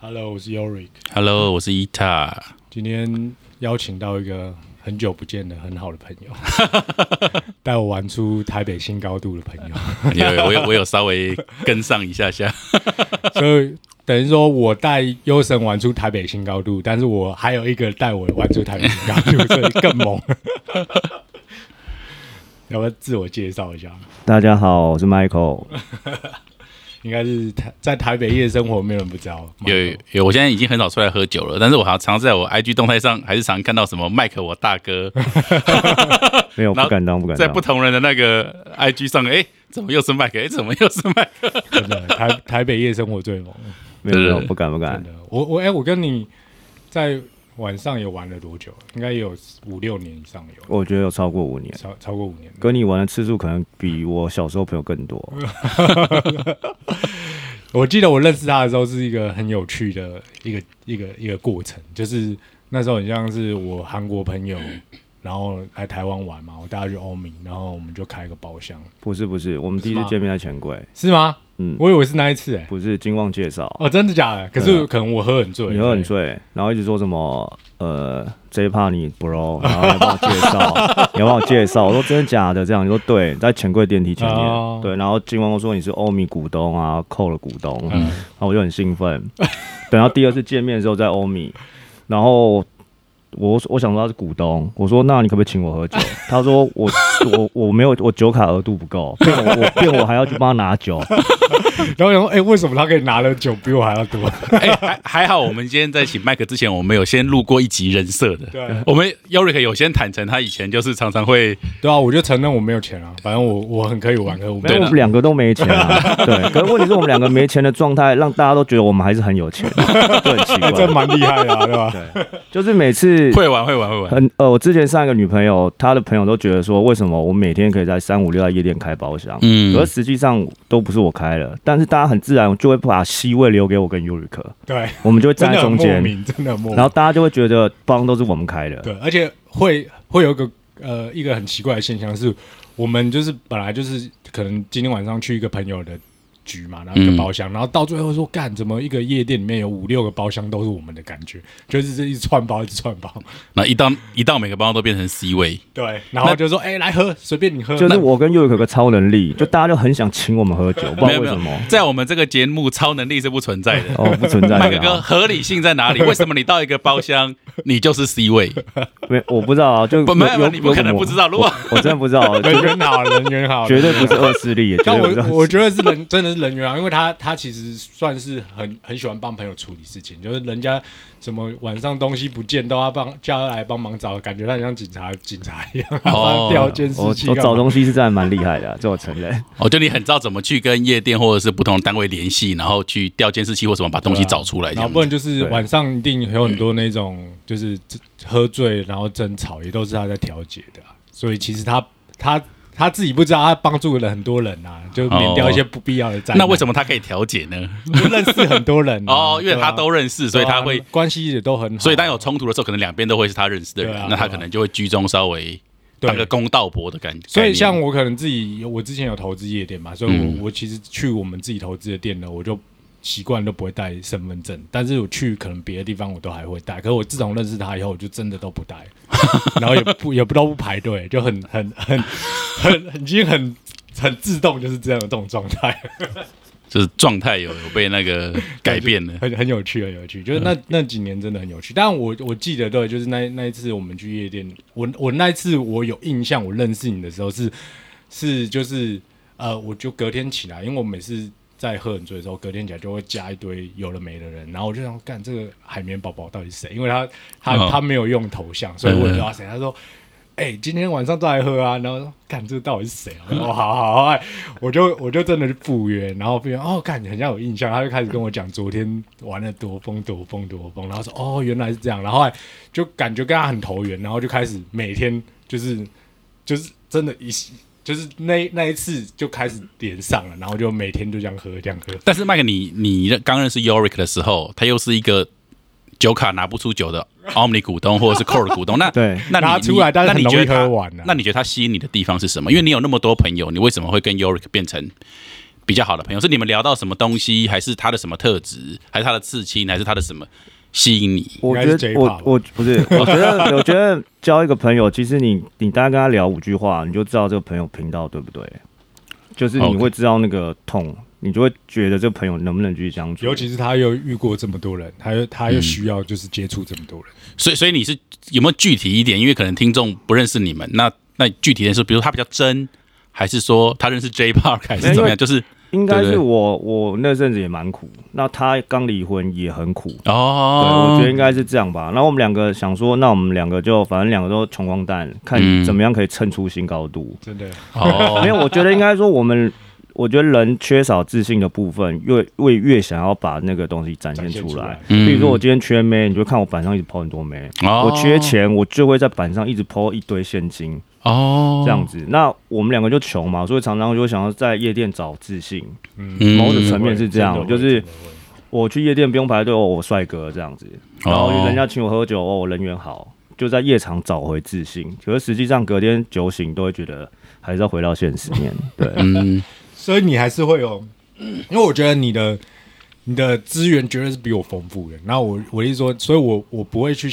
Hello，我是 Yorick。Hello，我是伊塔。今天邀请到一个很久不见的很好的朋友，带我玩出台北新高度的朋友，有有我有我有稍微跟上一下下，所以等于说我带优神玩出台北新高度，但是我还有一个带我玩出台北新高度，所以更猛。要不要自我介绍一下？大家好，我是 Michael。应该是台在台北夜生活，没有人不知道。有有，我现在已经很少出来喝酒了，但是我好像常在我 IG 动态上，还是常看到什么麦克我大哥，没有，不敢当，不敢在。不同人的那个 IG 上，哎，怎么又是麦克？哎，怎么又是麦克？真的台 台北夜生活最猛，没有，没有，不敢，不敢。的。我我哎、我跟你在晚上有玩了多久？应该也有五六年以上有，我觉得有超过五年，超超过五年。跟你玩的次数可能比我小时候朋友更多。我记得我认识他的时候是一个很有趣的一个一个一个过程，就是那时候很像是我韩国朋友，然后来台湾玩嘛，我带他去欧米，然后我们就开个包厢，不是，不是，我们第一次见面在钱柜，是吗？嗯，我以为是那一次哎、不是金旺介绍，哦，真的假的？可是可能我喝很醉，你喝很醉，然后一直说什么呃 J 怕你 bro，然后你要帮我介绍，你 要帮我介绍，我说真的假的？这样你说对，在钱柜电梯前哦。面，对，然后金旺说你是欧米股东啊，扣了股东，嗯。然后我就很兴奋。等到第二次见面的时候，在欧米，然后我我想说他是股东，我说那你可不可以请我喝酒？他说我我我没有我酒卡额度不够，骗我我骗我还要去帮他拿酒，然后我想说，哎、为什么他可以拿的酒比我还要多？哎，还还好，我们今天在请麦克之前，我们有先录过一集人设的。对我们 Yorick 有先坦诚，他以前就是常常会对啊，我就承认我没有钱啊，反正我我很可以玩，可是我没因为有我们两个都没钱啊。对，可是问题是我们两个没钱的状态，让大家都觉得我们还是很有钱，就很奇哎，怪这。蛮厉害的、啊，对吧？对，就是每次会玩会玩会玩。很呃，我之前上一个女朋友，她的朋友都觉得说，为什么我每天可以在三五六在夜店开包厢？嗯可是实际上都不是我开的，但是大家很自然就会把 C 位留给我跟 Uric，对，我们就会站在中间，真的莫名。然后大家就会觉得包厢都是我们开的。对，而且会会有一个呃一个很奇怪的现象是，我们就是本来就是可能今天晚上去一个朋友的局嘛，然后一个嗯包厢，然后到最后说干怎么一个夜店里面有五六个包厢都是我们的感觉，就是这一串包一直串包，那一到一到每个包都变成 C 位，对，然后就说哎、来喝，随便你喝，就是我跟 Uric 有个超能力，就大家就很想请我们喝酒，不知道为什么。，在我们这个节目，超能力是不存在的。哦，不存在麦克哥，的啊，合理性在哪里？为什么你到一个包厢，你就是 C 位？没我不知道啊，就不，没有，有你不可能不知。道。如果我我真的不知道，人缘好，人缘好，绝对不是恶势力，绝但。我我觉得是人，真的是人缘啊，因为他他其实算是很很喜欢帮朋友处理事情，就是人家什么晚上东西不见都要帮叫他来帮忙找，感觉他很像警察警察一样，帮他调监视器。我找东西是真的蛮厉害的啊，这我承认。哦，就你很知道怎么去跟夜店或者是不同的单位联系，然后去调监视器或什么把东西找出来，这样子。然后不然就是晚上一定有很多那种就是喝醉然后争吵，也都是他在调解的啊、所以其实他他他自己不知道，他帮助了很多人啊，就免掉一些不必要的灾难。那为什么他可以调解呢？么认识很多人啊、哦，因为他都认识，所以他会啊，关系也都很好，所以当有冲突的时候，可能两边都会是他认识的人那他可能就会居中稍微对当个公道伯的感觉。所以像我可能自己，我之前有投资夜店嘛，所以我、嗯我其实去我们自己投资的店呢，我就习惯都不会带身份证，但是我去可能别的地方我都还会带。可是我自从认识他以后，我就真的都不带，然后也不也不都不排队，就很很很很很已经很很自动就是这样的这种状态，就是状态有有被那个改变了。很很有趣，很有趣。就是那那几年真的很有趣。但我我记得对，就是那那一次我们去夜店，我我那一次我有印象，我认识你的时候是是就是呃，我就隔天起来，因为我每次在喝很醉的时候，隔天起来就会加一堆有了没的人，然后我就想干这个海绵宝宝到底是谁？因为他他、哦他没有用头像，所以我也不嗯知道谁。他说。哎、今天晚上再来喝啊！然后说干这个到底是谁啊？我说 哦，好好好，哎，我就我就真的去赴约，然后赴约哦，干很像有印象，他就开始跟我讲昨天玩的多疯多疯多疯，然后说哦原来是这样，然后后来就感觉跟他很投缘，然后就开始每天就是就是真的一就是那那一次就开始连上了，然后就每天就这样喝这样喝，但是麦克，你你刚认识 Yorick 的时候，他又是一个酒卡拿不出酒的 Omni 股东或者是 Core 的股东，那 对，那拿你出来但是那你很容易觉得他喝完啊那你觉得他吸引你的地方是什么？因为你有那么多朋友，你为什么会跟 Yorick 变成比较好的朋友？是你们聊到什么东西，还是他的什么特质，还是他的刺青，还是他的什么吸引你？我觉得我我不是，我觉得我觉得交一个朋友，其实你你大概跟他聊五句话，你就知道这个朋友频道对不对，就是你会知道那个痛，你就会觉得这个朋友能不能继续相处。尤其是他又遇过这么多人，他又他又需要就是接触这么多人，所以，所以你是有没有具体一点？因为可能听众不认识你们，那那具体的是，比如他比较真，还是说他认识 J Park，还是怎么样？就是应该对对是我我那阵子也蛮苦，那他刚离婚也很苦。对，哦，我觉得应该是这样吧。然后我们两个想说，那我们两个就反正两个都穷光蛋，看嗯怎么样可以蹭出新高度。真的。哦，没有，我觉得应该说我们，我觉得人缺少自信的部分，越越越想要把那个东西展现出来展现出来。嗯比如说我今天缺妹，你就看我板上一直抛很多妹；哦我缺钱，我就会在板上一直抛一堆现金，哦，这样子。那我们两个就穷嘛，所以常常就会想要在夜店找自信。嗯，嗯某种层面是这样就是我去夜店不用排队，哦，我帅哥这样子，然后哦人家请我喝酒，哦，我人缘好，就在夜场找回自信。可是实际上隔天酒醒都会觉得还是要回到现实面。对，嗯，所以你还是会有，因为我觉得你的你的资源绝对是比我丰富的。然后我我的意思说，所以我我不会去，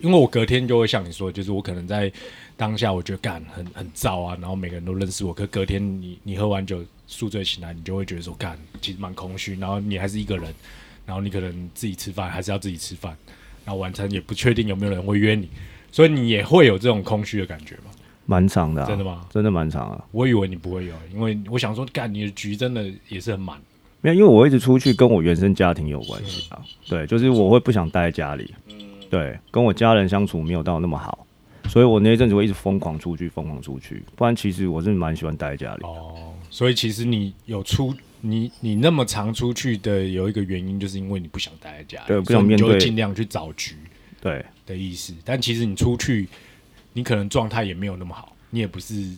因为我隔天就会像你说，就是我可能在当下我觉得干很很燥啊，然后每个人都认识我，可隔天你你喝完酒宿醉醒来，你就会觉得说干其实蛮空虚，然后你还是一个人，然后你可能自己吃饭还是要自己吃饭，然后晚餐也不确定有没有人会约你，所以你也会有这种空虚的感觉吗？蛮长的、啊，真的吗？真的蛮长啊。我以为你不会有，因为我想说，干你的局真的也是很满。没有，因为我一直出去跟我原生家庭有关系啊。对，就是我会不想待在家里，对，跟我家人相处没有到那么好，所以我那一阵子会一直疯狂出去，疯狂出去。不然其实我是蛮喜欢待在家里。哦，所以其实你有出你你那么常出去的有一个原因，就是因为你不想待在家里，对不想面对尽量去找局对，的意思。但其实你出去，你可能状态也没有那么好，你也不是，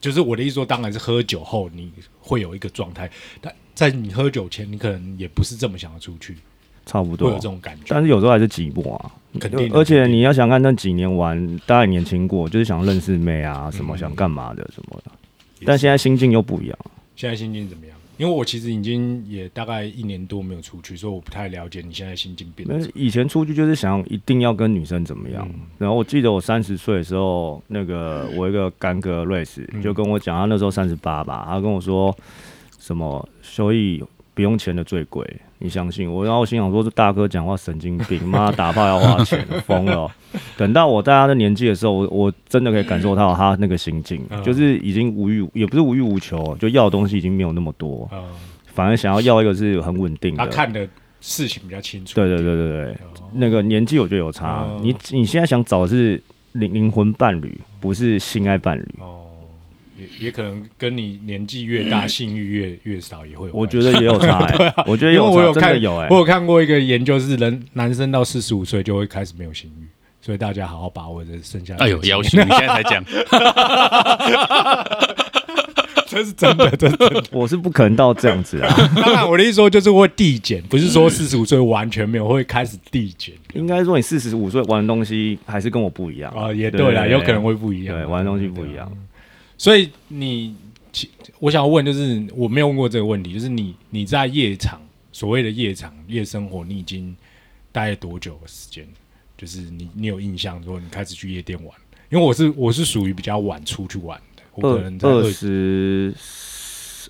就是我的意思说，当然是喝酒后你会有一个状态，但在你喝酒前，你可能也不是这么想要出去，差不多会有这。种感觉。但是有时候还是寂寞啊，肯定而且你要想看那几年玩，大家也年轻过，就是想认识妹啊，什么嗯想干嘛的什么的。但现在心境又不一样。现在心境怎么样？因为我其实已经也大概一年多没有出去，所以我不太了解你现在心境变得那以前出去就是想一定要跟女生怎么样，嗯然后我记得我三十岁的时候，那个我一个干哥瑞斯嗯就跟我讲，他那时候三十八吧，他跟我说什么收益不用钱的最贵，你相信我？然后我心想说，这大哥讲话神经病，妈打炮要花钱，疯了哦。等到我大家的年纪的时候，我我真的可以感受到他那个心境，嗯就是已经无欲，也不是无欲无求哦，就要的东西已经没有那么多，呃，反而想要要一个是很稳定的。他看的事情比较清楚。对对对对对，哦那个年纪我觉得有差。哦你你现在想找的是灵灵魂伴侣，不是性爱伴侣。哦，也也可能跟你年纪越大，性欲越越少也会有。我觉得也有差 哎、我觉得因为有差，真我有看的有哎、我有看过一个研究，是人男生到四十五岁就会开始没有性欲，所以大家好好把握这剩下的哎呦，时间要求你现在才讲，这是真的，这 是真的。我是不可能到这样子啊，当然，我的意思说就是会递减，不是说四十五岁完全没有，会开始递减。应该说你四十五岁玩的东西还是跟我不一样啊，也对啦，对有可能会不一样。对玩的东西不一样。所以你，其我想要问，就是我没有问过这个问题，就是你你在夜场所谓的夜场夜生活，你已经待了多久的时间？就是你你有印象说你开始去夜店玩？因为我是我是属于比较晚出去玩的，我可能在二十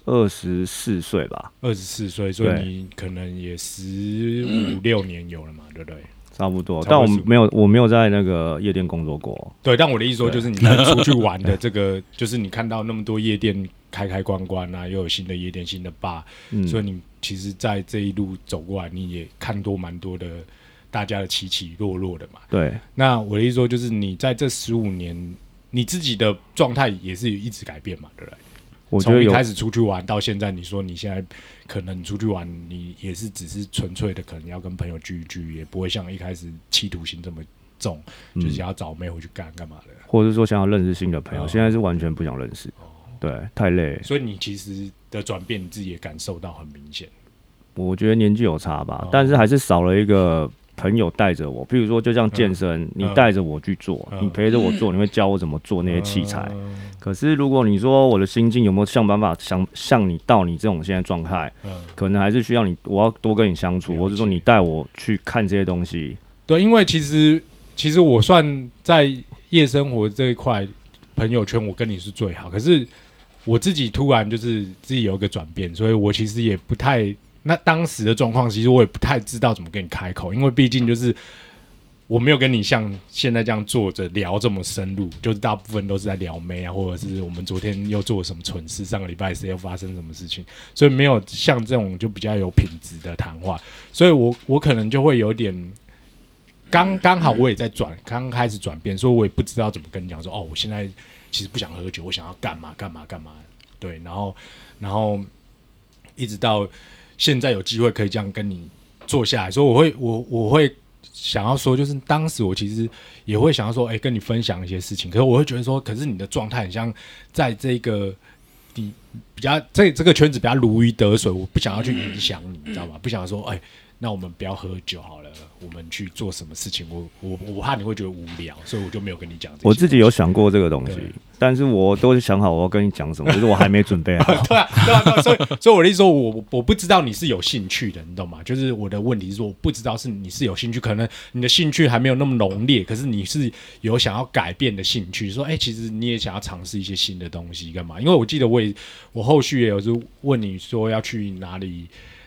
二十四岁吧，二十四岁，所以你可能也十五六年有了嘛，对不对？差不多。但我没有我没有在那个夜店工作过。对，但我的意思说，就是你在出去玩的 这个，就是你看到那么多夜店开开关关啊，又有新的夜店、新的吧，嗯，所以你其实，在这一路走过来，你也看多蛮多的大家的起起落落的嘛。对，那我的意思说，就是你在这十五年，你自己的状态也是一直改变嘛，对不对？我觉得从一开始出去玩到现在，你说你现在可能出去玩，你也是只是纯粹的，可能要跟朋友聚一聚，也不会像一开始企图心这么重，嗯就是要找妹回去干干嘛的。或者是说想要认识新的朋友，哦现在是完全不想认识。对，太累。所以你其实的转变，你自己也感受到很明显。我觉得年纪有差吧，哦但是还是少了一个朋友带着我，比如说就像健身，你带着我去做，嗯你陪着我做，你会教我怎么做那些器材。嗯可是如果你说我的心境有没有想办法想像你到你这种现在状态，嗯，可能还是需要你，我要多跟你相处，或者说你带我去看这些东西。对，因为其实其实我算在夜生活这一块朋友圈，我跟你是最好。可是我自己突然就是自己有一个转变，所以我其实也不太那当时的状况，其实我也不太知道怎么跟你开口，因为毕竟就是。我没有跟你像现在这样坐着聊这么深入，就是大部分都是在聊妹啊，或者是我们昨天又做了什么蠢事，上个礼拜谁又发生什么事情，所以没有像这种就比较有品质的谈话，所以我我可能就会有点刚刚好我也在转，刚开始转变，所以我也不知道怎么跟你讲说，哦，我现在其实不想喝酒，我想要干嘛干嘛干嘛，对，然后然后一直到现在有机会可以这样跟你坐下来，说我会我我会想要说，就是当时我其实也会想要说，哎、跟你分享一些事情，可是我会觉得说，可是你的状态很像在这个你比较这这个圈子比较如鱼得水，我不想要去影响你，你知道吗？不想说，哎、那我们不要喝酒好了，我们去做什么事情？我我我怕你会觉得无聊，所以我就没有跟你讲。我自己有想过这个东西，但是我都是想好我要跟你讲什么，可是我还没准备好。对啊，对啊，对啊，所以所以我的意思说我我不知道你是有兴趣的，你懂吗？就是我的问题是说，我不知道是你是有兴趣，可能你的兴趣还没有那么浓烈，可是你是有想要改变的兴趣，说，哎、其实你也想要尝试一些新的东西，干嘛？因为我记得我也我后续也有是问你说要去哪里。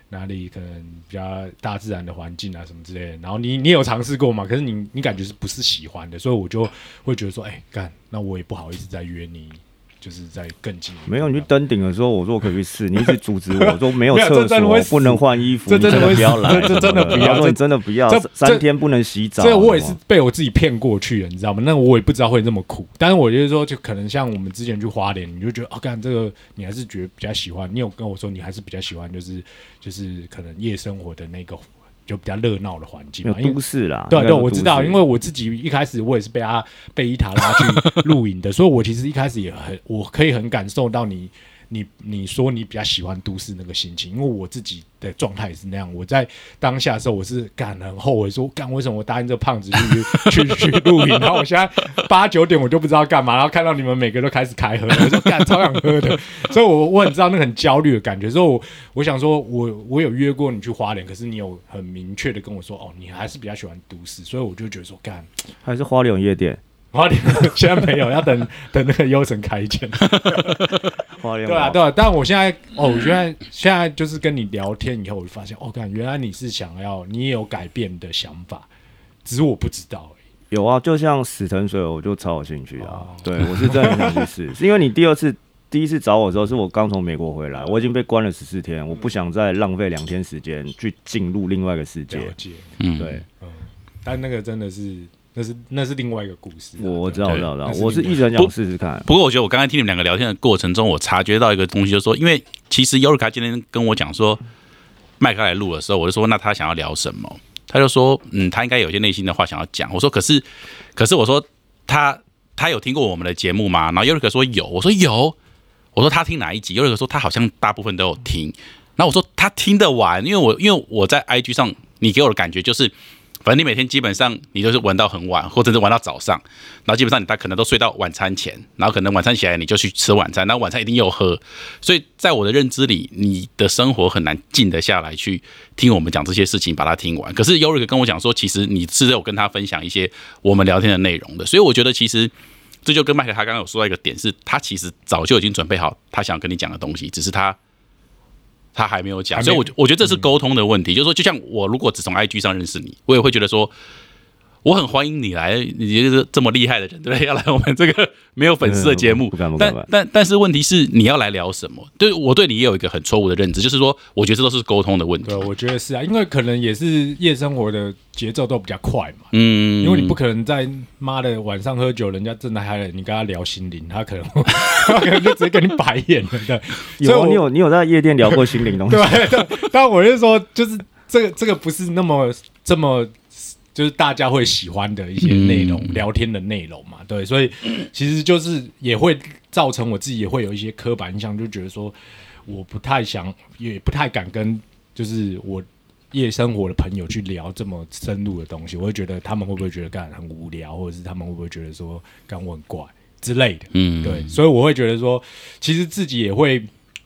哪里可能比较大自然的环境啊什么之类的，然后你你有尝试过吗？可是你你感觉是不是喜欢的，所以我就会觉得说，哎、干，那我也不好意思再约你，就是在更近一步。没有，你去登顶的时候，我说我可以试，你一直阻止我，说没有厕所不能换衣服，这真的不要来，这这真的不要这真的不要，这三天不能洗澡。这我也是被我自己骗过去的，你知道吗？那我也不知道会这么苦，但是我就是说，就可能像我们之前去花莲，你就觉得哦，干这个你还是觉得比较喜欢。你有跟我说你还是比较喜欢，就是就是可能夜生活的那个就比较热闹的环境没嘛，因为有都市啦。对对，我知道，因为我自己一开始我也是被他被伊塔拉去露营的，所以我其实一开始也很，我可以很感受到你你你说你比较喜欢都市那个心情，因为我自己的状态也是那样。我在当下的时候，我是干很后悔说，干为什么我答应这胖子去去去露营，然后我现在八九点我就不知道干嘛，然后看到你们每个都开始开喝，我就干超想喝的，所以我我很知道那个很焦虑的感觉。所以我我想说我我有约过你去花莲，可是你有很明确的跟我说，哦，你还是比较喜欢都市，所以我就觉得说干。还是花莲夜店，花莲现在没有，要等等那个优城开建。花莲对啊，王对啊。但我现在哦，我现在现在就是跟你聊天以后，我就发现哦，看原来你是想要，你也有改变的想法，只是我不知道而已。有啊，就像死藤水，我就超有兴趣啊哦。对我是真的很想去试，是因为你第二次。第一次找我的时候，是我刚从美国回来，我已经被关了十四天，我不想再浪费两天时间去进入另外一个世界了。解，嗯，对，嗯，但那个真的是，那是那是另外一个故事啊。我我知道，我知道，我知道我是一直很想试试看。不过我觉得我刚才听你们两个聊天的过程中，我察觉到一个东西，就是说，因为其实尤瑞卡今天跟我讲说，麦克来录的时候，我就说那他想要聊什么？他就说，嗯，他应该有些内心的话想要讲。我说，可是，可是我说他他有听过我们的节目吗？然后尤瑞克说有，我说有，我说他听哪一集？尤瑞克说他好像大部分都有听。然后我说他听得完，因为我因为我在 IG 上，你给我的感觉就是。反正你每天基本上你都是玩到很晚，或者是玩到早上，然后基本上你大可能都睡到晚餐前，然后可能晚餐起来你就去吃晚餐，然后晚餐一定又喝，所以在我的认知里，你的生活很难静得下来去听我们讲这些事情，把它听完。可是尤瑞克跟我讲说，其实你是有跟他分享一些我们聊天的内容的，所以我觉得其实这就跟麦克他刚刚有说到一个点，是他其实早就已经准备好他想跟你讲的东西，只是他。他还没有讲，所以我我觉得这是沟通的问题。就是说，就像我如果只从 IG 上认识你，我也会觉得说，我很欢迎你来，你就是这么厉害的人，对不对？要来我们这个没有粉丝的节目但但但是问题是，你要来聊什么？对我对你也有一个很错误的认知，就是说，我觉得这都是沟通的问题对，。我觉得是啊，因为可能也是夜生活的节奏都比较快嘛。嗯，因为你不可能在妈的晚上喝酒，人家正在嗨了，你跟他聊心灵，他可能 他可能就直接跟你白眼了，对。所以有啊，我你有你有在夜店聊过心灵东西？对对，但我是说，就是这个这个不是那么这么，就是大家会喜欢的一些内容，嗯聊天的内容嘛，对，所以其实就是也会造成我自己也会有一些刻板印象，就觉得说我不太想，也不太敢跟，就是我夜生活的朋友去聊这么深入的东西，我会觉得他们会不会觉得干很无聊，或者是他们会不会觉得说干我很怪之类的。嗯，对，所以我会觉得说，其实自己也会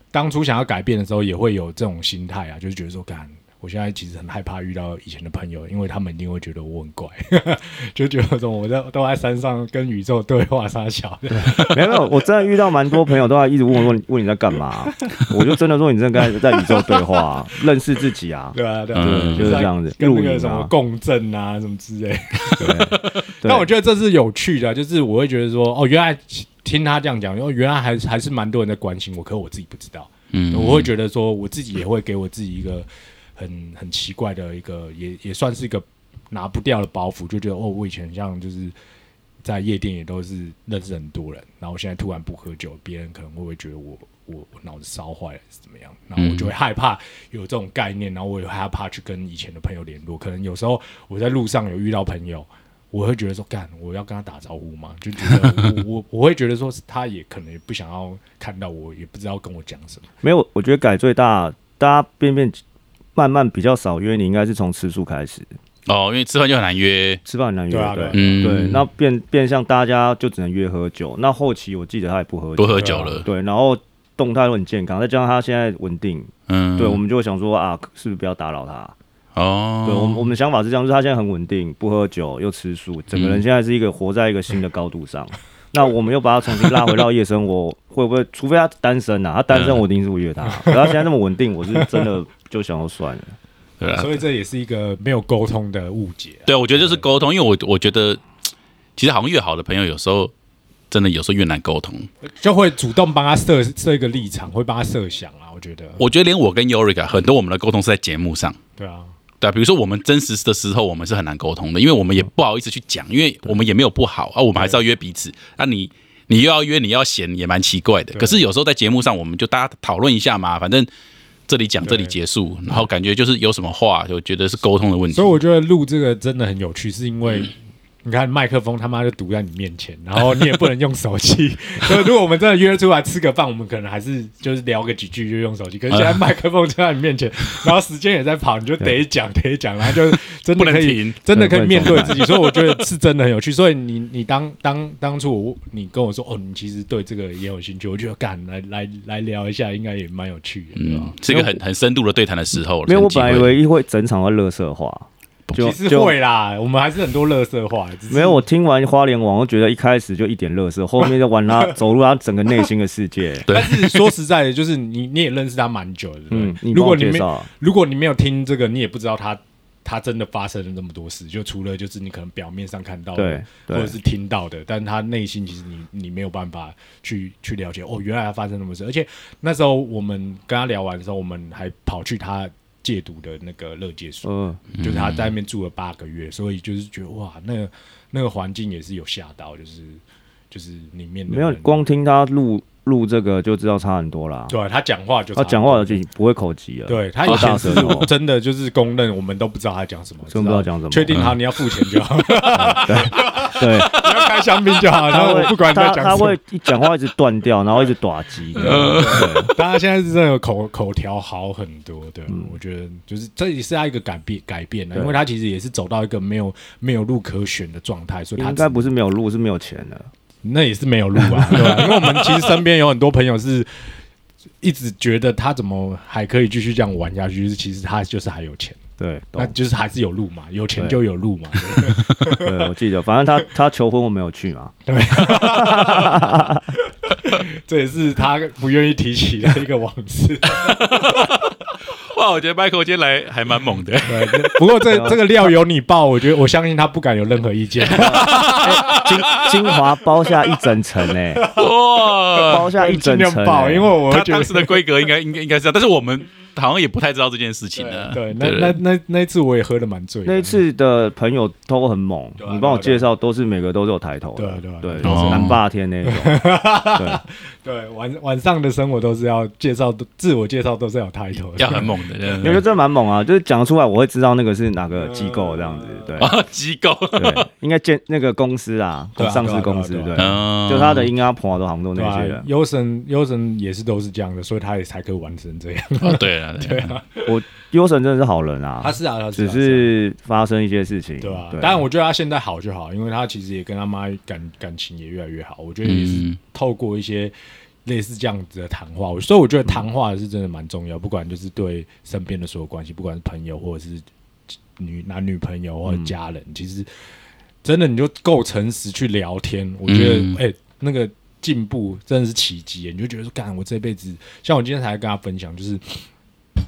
当初想要改变的时候，也会有这种心态啊，就是觉得说，干，我现在其实很害怕遇到以前的朋友，因为他们一定会觉得我很怪，就觉得说我在都在山上跟宇宙对话撒小的，没有没有，我真的遇到蛮多朋友都在一直问我说你问你在干嘛，我就真的说你真的跟在宇宙对话，认识自己啊，对啊，对啊，嗯就是这样子，跟那个什么啊，共振啊，什么之类。对但我觉得这是有趣的啊，就是我会觉得说，哦，原来听他这样讲，哦，原来还还是蛮多人在关心我，可我自己不知道。嗯，我会觉得说，我自己也会给我自己一个很很奇怪的一个，也也算是一个拿不掉的包袱，就觉得哦，我以前像就是在夜店也都是认识很多人，然后我现在突然不喝酒，别人可能会不会觉得我我我脑子烧坏了是怎么样？然后我就会害怕有这种概念，然后我也害怕去跟以前的朋友联络，可能有时候我在路上有遇到朋友。我会觉得说，干，我要跟他打招呼吗，就觉得我 我我会觉得说，他也可能也不想要看到我，也不知道跟我讲什么。没有，我觉得改最大，大家变变慢慢比较少约你，应该是从吃素开始，哦，因为吃饭就很难约，吃饭很难约，对对啊。对啊嗯，对，那变变相大家就只能约喝酒。那后期我记得他也不喝酒。不，喝酒了，对，然后动态都很健康，再加上他现在稳定，嗯，对，我们就会想说啊，是不是不要打扰他？哦，对，我们我们的想法是这样，就是他现在很稳定，不喝酒又吃素，整个人现在是一个活在一个新的高度上。那我们又把他重新拉回到夜生活，会不会？除非他单身啊，他单身嗯我一定是会约他。可他现在那么稳定，我是真的就想要算了。对啊，所以这也是一个没有沟通的误解啊、对，我觉得就是沟通，因为我我觉得其实好像越好的朋友，有时候真的有时候越难沟通。就会主动帮他设设一个立场，会帮他设想啊。我觉得，我觉得连我跟 Yorika 很多我们的沟通是在节目上。对啊，对啊，比如说我们真实的时候，我们是很难沟通的，因为我们也不好意思去讲，因为我们也没有不好啊，我们还是要约彼此。那、你你又要约，你要嫌也蛮奇怪的。可是有时候在节目上，我们就大家讨论一下嘛，反正这里讲这里结束，然后感觉就是有什么话，就觉得是沟通的问题所以。我觉得录这个真的很有趣，是因为。你看麦克风他妈就堵在你面前，然后你也不能用手机。所以如果我们真的约出来吃个饭，我们可能还是就是聊个几句就用手机。可是现在 麦克风就在你面前，然后时间也在跑，你就得讲得讲，然后就真的不能可以停，真的可以面对自己，所以我觉得是真的很有趣。所以你你当当当初我你跟我说哦，你其实对这个也有兴趣，我觉得干来来来聊一下，应该也蛮有趣的，对吧嗯？，是一个很很深度的对谈的时候了。没有，我本来以为会整场会乐色化，就其实会啦，我们还是很多乐色话。没有。我听完花莲网，我觉得一开始就一点乐色，后面就玩他 走入他整个内心的世界。但是说实在的，就是你你也认识他蛮久的，嗯，如果你没如果你没有听这个，你也不知道他他真的发生了那么多事。就除了就是你可能表面上看到的或者是听到的，但他内心其实你你没有办法去去了解哦，原来他发生那么事。而且那时候我们跟他聊完的时候，我们还跑去他戒毒的那个乐戒所，嗯，就是他在那边住了八个月，所以就是觉得哇，那个那个环境也是有吓到，就是就是里面的没有光听他录录这个就知道差很多啦。对他讲话就他讲话就不会口急了。对他以前是真的就是公认，我们都不知道他讲什么，真不知道讲什么。确定好你要付钱就好，对，你要开香槟就好，然后我不管他讲什么他会。一讲话一直断掉，然后一直打击。对大家现在是真的口口条好很多，对，嗯我觉得就是这也是他一个改变改变的，因为他其实也是走到一个没有没有路可选的状态，所以他应该不是没有路，是没有钱的。那也是没有路啊，对吧？因为我们其实身边有很多朋友是一直觉得他怎么还可以继续这样玩下去，就是其实他就是还有钱，对，那就是还是有路嘛，有钱就有路嘛。对 对，我记得，反正他他求婚我没有去嘛。对 这也是他不愿意提起的一个往事。哇，我觉得 Michael 今天来还蛮猛的。对，不过这这个料由你爆，我觉得我相信他不敢有任何意见。精精华包下一整层呢，哇，包下一整层因为我会他觉得当时的规格应该应该应该是这样，但是我们好像也不太知道这件事情呢。对，那那那那一次我也喝的蛮醉。那一次的朋友都很猛你帮我介绍都是每个都是有抬头的，对啊对啊对，对啊。南霸天那种，对，对晚晚上的生活都是要介绍，自我介绍都是要有 title 的。要很猛的，我觉得这蛮猛啊，就是讲出来我会知道那个是哪个机构这样子，对。啊，机构，对，应该建那个公司啊上市公司对就他的音啊婆都好像都那些人？，优神优神也是都是这样的，所以他也才可以玩成这样。哦对啊，对啊，我优神真的是好人啊，他是啊，他只啊是发生一些事情，对吧、对。当然，我觉得他现在好就好，因为他其实也跟他妈感感情也越来越好。我觉得也是嗯。透过一些类似这样子的谈话，所以我觉得谈话是真的蛮重要，不管就是对身边的所有关系，不管是朋友或者是女男女朋友或者家人，其实真的你就够诚实去聊天，我觉得嗯。哎、那个进步真的是奇迹耶，你就觉得说，干我这辈子，像我今天才跟他分享，就是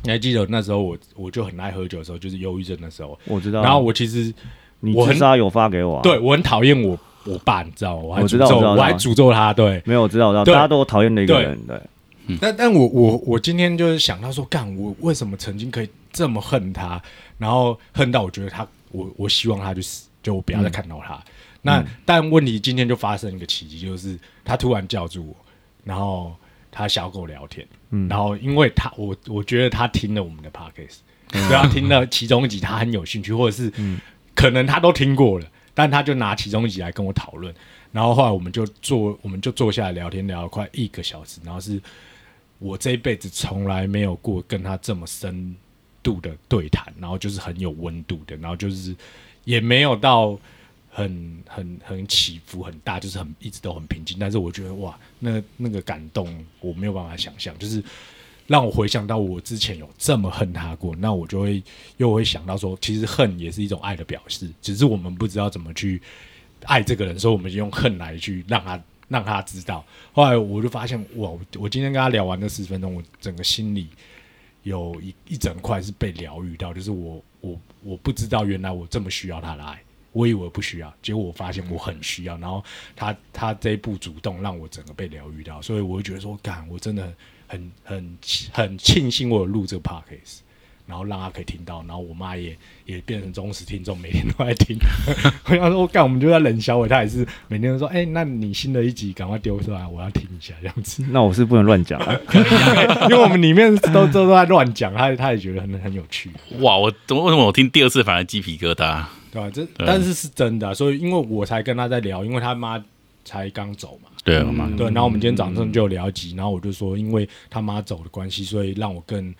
你还记得那时候我我就很爱喝酒的时候，就是忧郁症的时候，我知道。然后我其实你我很自杀有发给我啊？对，我很讨厌我我爸，你知道吗？我还诅咒，知道我知道我还诅咒他。对，没有我知道，我知道，对大家都讨厌的一个对人，对，但但我我我今天就是想到说，干我为什么曾经可以这么恨他，然后恨到我觉得他，我我希望他去死，就我不要再看到他。那、但问题今天就发生一个奇迹，就是他突然叫住我，然后他想要跟我聊天，嗯。然后因为他我我觉得他听了我们的 podcast，所以他听了其中一集，他很有兴趣，或者是可能他都听过了，但他就拿其中一集来跟我讨论，然后后来我们就坐，我们就坐下来聊天，聊了快一个小时，然后是我这一辈子从来没有过跟他这么深度的对谈，然后就是很有温度的，然后就是也没有到很很很起伏很大，就是很一直都很平静，但是我觉得哇，那那个感动我没有办法想象，就是让我回想到我之前有这么恨他过，那我就会又会想到说，其实恨也是一种爱的表示，只是我们不知道怎么去爱这个人，所以我们就用恨来去让他让他知道。后来我就发现，哇，我我今天跟他聊完这十分钟，我整个心里有一一整块是被疗愈到，就是我我我不知道原来我这么需要他的爱。我以为不需要，结果我发现我很需要。然后他他这一步主动让我整个被疗愈到，所以我会觉得说，干，我真的很很很庆幸我有录这个 podcast，然后让他可以听到，然后我妈也也变成忠实听众，每天都在听。我想说，干，我们就在冷小伟，他也是每天都说，哎、那你新的一集赶快丢出来，我要听一下这样子。那我是不能乱讲啊。因为我们里面都都都在乱讲，他他也觉得很很有趣。哇，我怎么为什么我听第二次反而鸡皮疙瘩？对吧、这但是是真的啊、所以因为我才跟他在聊，因为他妈才刚走嘛，对啊嘛，对。然后我们今天早上就聊及，然后我就说，因为他妈走的关系，所以让我更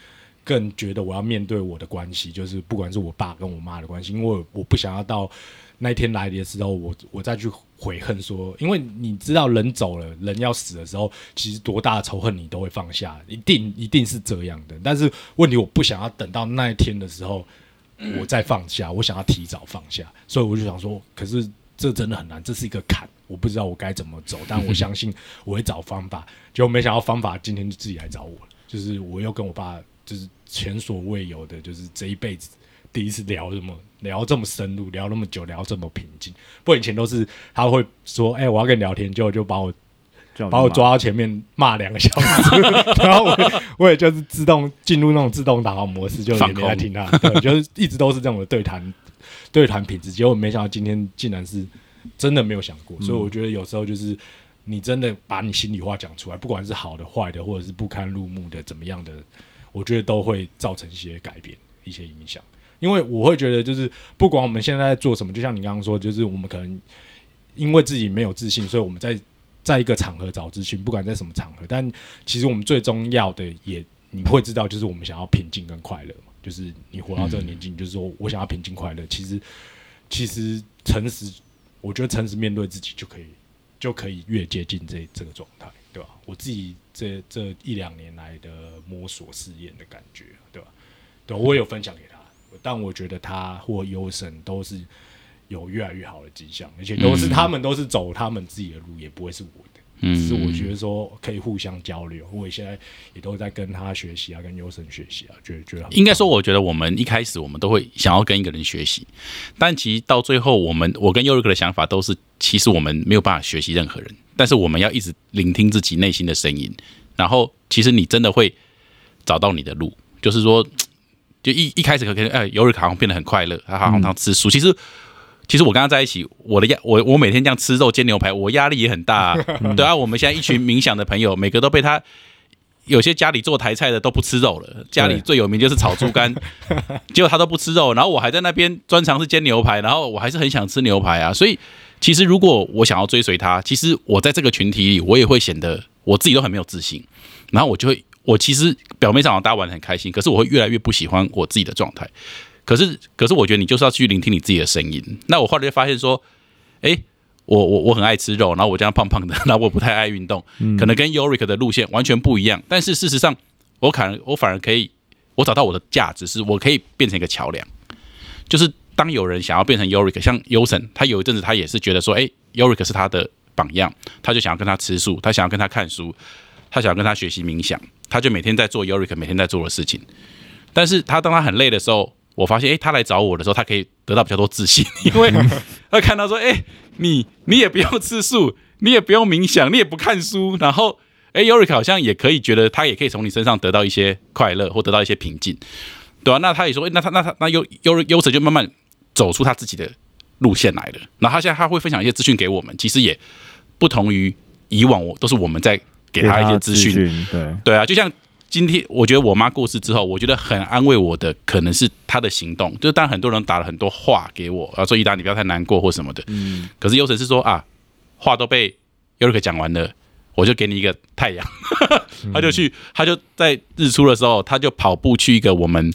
更觉得我要面对我的关系，就是不管是我爸跟我妈的关系，因为我我不想要到那一天来临的时候，我我再去悔恨说，因为你知道人走了，人要死的时候，其实多大的仇恨你都会放下，一定一定是这样的。但是问题我不想要等到那一天的时候。我再放下，我想要提早放下，所以我就想说，可是这真的很难，这是一个坎，我不知道我该怎么走，但我相信我会找方法。结果没想到方法今天就自己来找我了，就是我又跟我爸，就是前所未有的，就是这一辈子第一次聊这么聊这么深入，聊那么久，聊这么平静。不然以前都是他会说，哎、我要跟你聊天，结果就把我把我抓到前面骂两个小时，然后我我也就是自动进入那种自动导航模式，就也没在听他，对，就是一直都是这种的对谈对谈品质。结果没想到今天竟然是真的没有想过，所以我觉得有时候就是你真的把你心里话讲出来，不管是好的、坏的，或者是不堪入目的怎么样的，我觉得都会造成一些改变、一些影响。因为我会觉得，就是不管我们现在在做什么，就像你刚刚说，就是我们可能因为自己没有自信，所以我们在在一个场合找资讯，不管在什么场合，但其实我们最重要的也你会知道，就是我们想要平静跟快乐嘛。就是你活到这个年纪，你就是说我想要平静快乐。其实其实诚实，我觉得诚实面对自己就可以，就可以越接近这这个状态，对吧？我自己这这一两年来的摸索试验的感觉，对吧？对，我有分享给他，但我觉得他或优神都是有越来越好的迹象，而且都是、嗯他们都是走他们自己的路，也不会是我的。嗯只是我觉得说可以互相交流，我也现在也都在跟他学习啊，跟优生学习啊，觉得觉得应该说，我觉得我们一开始我们都会想要跟一个人学习，但其实到最后，我们我跟优瑞克的想法都是，其实我们没有办法学习任何人，但是我们要一直聆听自己内心的声音，然后其实你真的会找到你的路，就是说，就一一开始可能哎，尤瑞克好像变得很快乐，他好像他吃素，其实。其实我跟他在一起，我的压我我每天这样吃肉煎牛排，我压力也很大、啊。对啊，我们现在一群冥想的朋友，每个都被他有些家里做台菜的都不吃肉了，家里最有名就是炒猪肝，结果他都不吃肉，然后我还在那边专长是煎牛排，然后我还是很想吃牛排啊。所以其实如果我想要追随他，其实我在这个群体里，我也会显得我自己都很没有自信，然后我就会我其实表面上大家玩的很开心，可是我会越来越不喜欢我自己的状态。可是，可是我觉得你就是要去聆听你自己的声音。那我后来就发现说，哎，我我我很爱吃肉，然后我这样胖胖的，然后我不太爱运动，可能跟 Yorick 的路线完全不一样。但是事实上，我可能我反而可以，我找到我的价值，是我可以变成一个桥梁。就是当有人想要变成 Yorick，像 y 神，他有一阵子他也是觉得说，哎，Yorick 是他的榜样，他就想要跟他吃素，他想要跟他看书，他想要跟他学习冥想，他就每天在做 Yorick 每天在做的事情。但是他当他很累的时候，我发现，哎，他来找我的时候，他可以得到比较多自信，因为 他看到说，哎，你你也不用吃素，你也不用冥想，你也不看书，然后，哎，Yorick 好像也可以觉得他也可以从你身上得到一些快乐或得到一些平静，对啊？那他也说，哎，那他那他那优优优者就慢慢走出他自己的路线来了。然后他现在他会分享一些资讯给我们，其实也不同于以往，我都是我们在给他一些资讯，对对啊，就像。今天我觉得我妈过世之后，我觉得很安慰我的可能是她的行动，就是当很多人打了很多话给我，啊说伊达你不要太难过或什么的，嗯，可是优神是说啊，话都被尤瑞克讲完了，我就给你一个太阳，他就去，他就在日出的时候，他就跑步去一个我们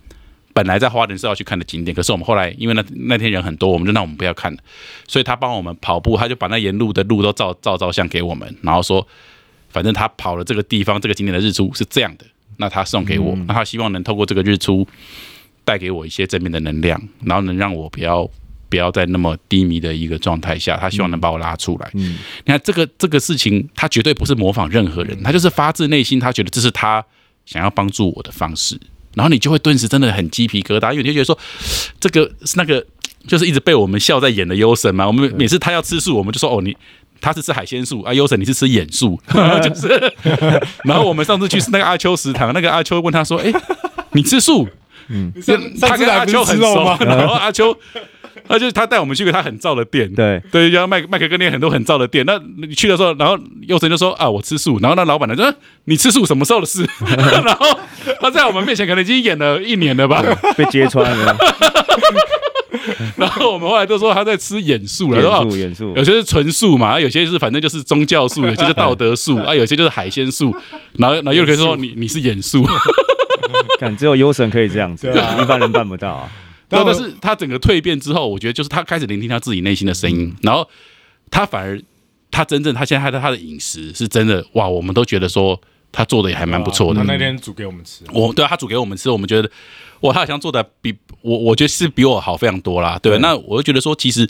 本来在花莲是要去看的景点，可是我们后来因为那那天人很多，我们就那我们不要看了，所以他帮我们跑步，他就把那沿路的路都照照照相给我们，然后说，反正他跑了这个地方这个景点的日出是这样的。那他送给我，那他希望能透过这个日出带给我一些正面的能量，然后能让我不要不要在那么低迷的一个状态下，他希望能把我拉出来。嗯，你看这个这个事情，他绝对不是模仿任何人，他就是发自内心，他觉得这是他想要帮助我的方式，然后你就会顿时真的很鸡皮疙瘩，因为你就觉得说这个是那个就是一直被我们笑在演的优神嘛，我们每次他要吃素，我们就说哦你。他是吃海鲜素啊，优神你是吃眼素，就是。然后我们上次去是那个阿秋食堂，那个阿秋问他说：“哎，你吃素？”嗯，他跟阿秋很熟吗？然后阿秋，那就是他带我们去个他很燥的店，对对，要麦麦克跟那很多很燥的店。那你去的时候，然后优神就说：“啊，我吃素。”然后那老板呢说：“你吃素什么时候的事？” 然后他在我们面前可能已经演了一年了吧，被揭穿了。然后我们后来都说他在吃眼素了，是眼素，有些是纯素嘛，有些是反正就是宗教素，有些是道德素啊，有些就是海鲜素。然后，然后又可以说你你是眼素，看只有优神可以这样子，一般人办不到啊。但是他整个蜕变之后，我觉得就是他开始聆听他自己内心的声音，然后他反而他真正他现在他的他的饮食是真的哇，我们都觉得说他做的也还蛮不错的。他那天煮给我们吃，我对啊，他煮给我们吃，我们觉得。哇，他好像做的比我，我觉得是比我好非常多啦。对，那我就觉得说，其实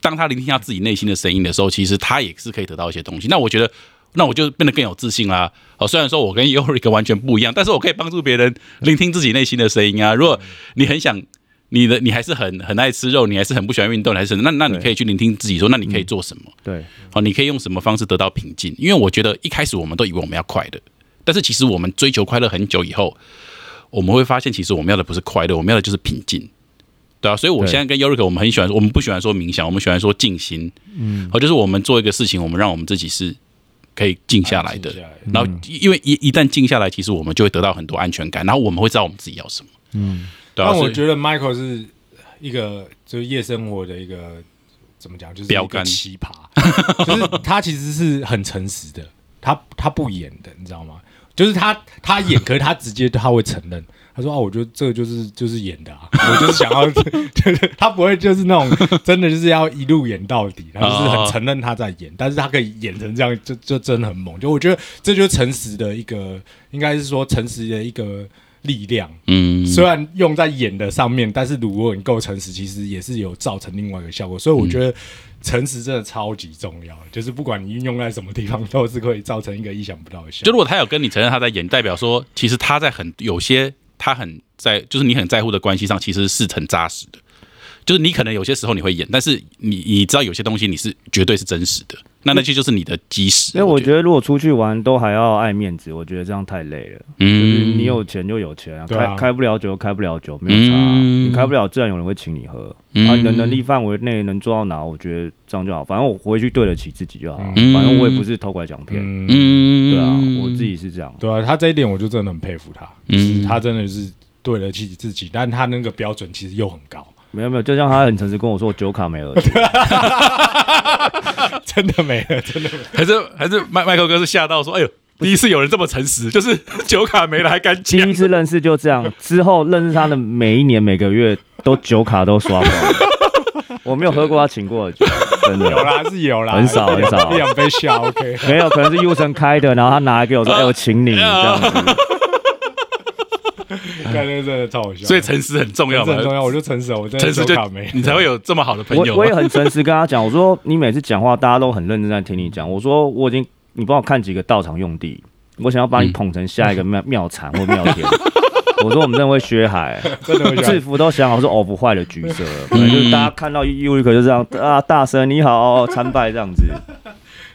当他聆听他自己内心的声音的时候，其实他也是可以得到一些东西。那我觉得，那我就变得更有自信啦。哦，虽然说我跟 Yorick 完全不一样，但是我可以帮助别人聆听自己内心的声音啊。如果你很想你的，你还是很很爱吃肉，你还是很不喜欢运动，还是那那你可以去聆听自己说，那你可以做什么？对，好，你可以用什么方式得到平静？因为我觉得一开始我们都以为我们要快乐，但是其实我们追求快乐很久以后。我们会发现，其实我们要的不是快乐，我们要的就是平静，对啊。所以我现在跟 Yorick，我们很喜欢，我们不喜欢说冥想，我们喜欢说静心，嗯，好就是我们做一个事情，我们让我们自己是可以静下来的。然后，因为一一旦静下来，其实我们就会得到很多安全感，然后我们会知道我们自己要什么，嗯。但我觉得 Michael 是一个就是夜生活的一个怎么讲，就是标杆奇葩，就是他其实是很诚实的，他他不演的，你知道吗？就是他，他演，可是他直接他会承认，他说：“啊，我觉得这个就是就是演的啊，我就是想要，就是他不会就是那种真的就是要一路演到底，他就是很承认他在演，但是他可以演成这样，就就真的很猛。就我觉得这就是诚实的一个，应该是说诚实的一个力量。嗯，虽然用在演的上面，但是如果你够诚实，其实也是有造成另外一个效果。所以我觉得。诚实真的超级重要，就是不管你运用在什么地方，都是可以造成一个意想不到的效果。就如果他有跟你承认他在演，代表说其实他在很有些他很在，就是你很在乎的关系上，其实是很扎实的。就是你可能有些时候你会演，但是你你知道有些东西你是绝对是真实的。那那些就是你的基石。因为我觉得，如果出去玩都还要爱面子，我觉得这样太累了。嗯，就是你有钱就有钱啊，开开不了酒开不了酒，没有差。你开不了，自然有人会请你喝。啊，你的能力范围内能做到哪，我觉得这样就好。反正我回去对得起自己就好。反正我也不是偷拐抢骗。嗯，对啊，我自己是这样。对啊，他这一点我就真的很佩服他。嗯，他真的是对得起自己，但他那个标准其实又很高。没有没有，就像他很诚实跟我说，酒卡没了，真的没了，真的没了。还是还是麦麦克哥是吓到说，哎呦，第一次有人这么诚实，就是酒卡没了还敢讲第一。次认识就这样，之后认识他的每一年每个月都酒卡都刷爆。我没有喝过他请过的酒，真的有啦，是有啦，很少很少一两杯小 OK。没有，可能是 U 生开的，然后他拿来给我说：“哎，我请你。”这样子，感觉真的超好笑。所以诚实很重要嘛很，重要，我就诚实，我真的诚实就。你才会有这么好的朋友。我我也很诚实跟他讲，我说你每次讲话，大家都很认真在听你讲。我说我已经，你帮我看几个道场用地，我想要把你捧成下一个 庙庙产或庙天。我说我们真的会学海，真的会制。服都想好是偶不坏的橘色，就是大家看到尤里克就这样啊，大神你好参拜这样子。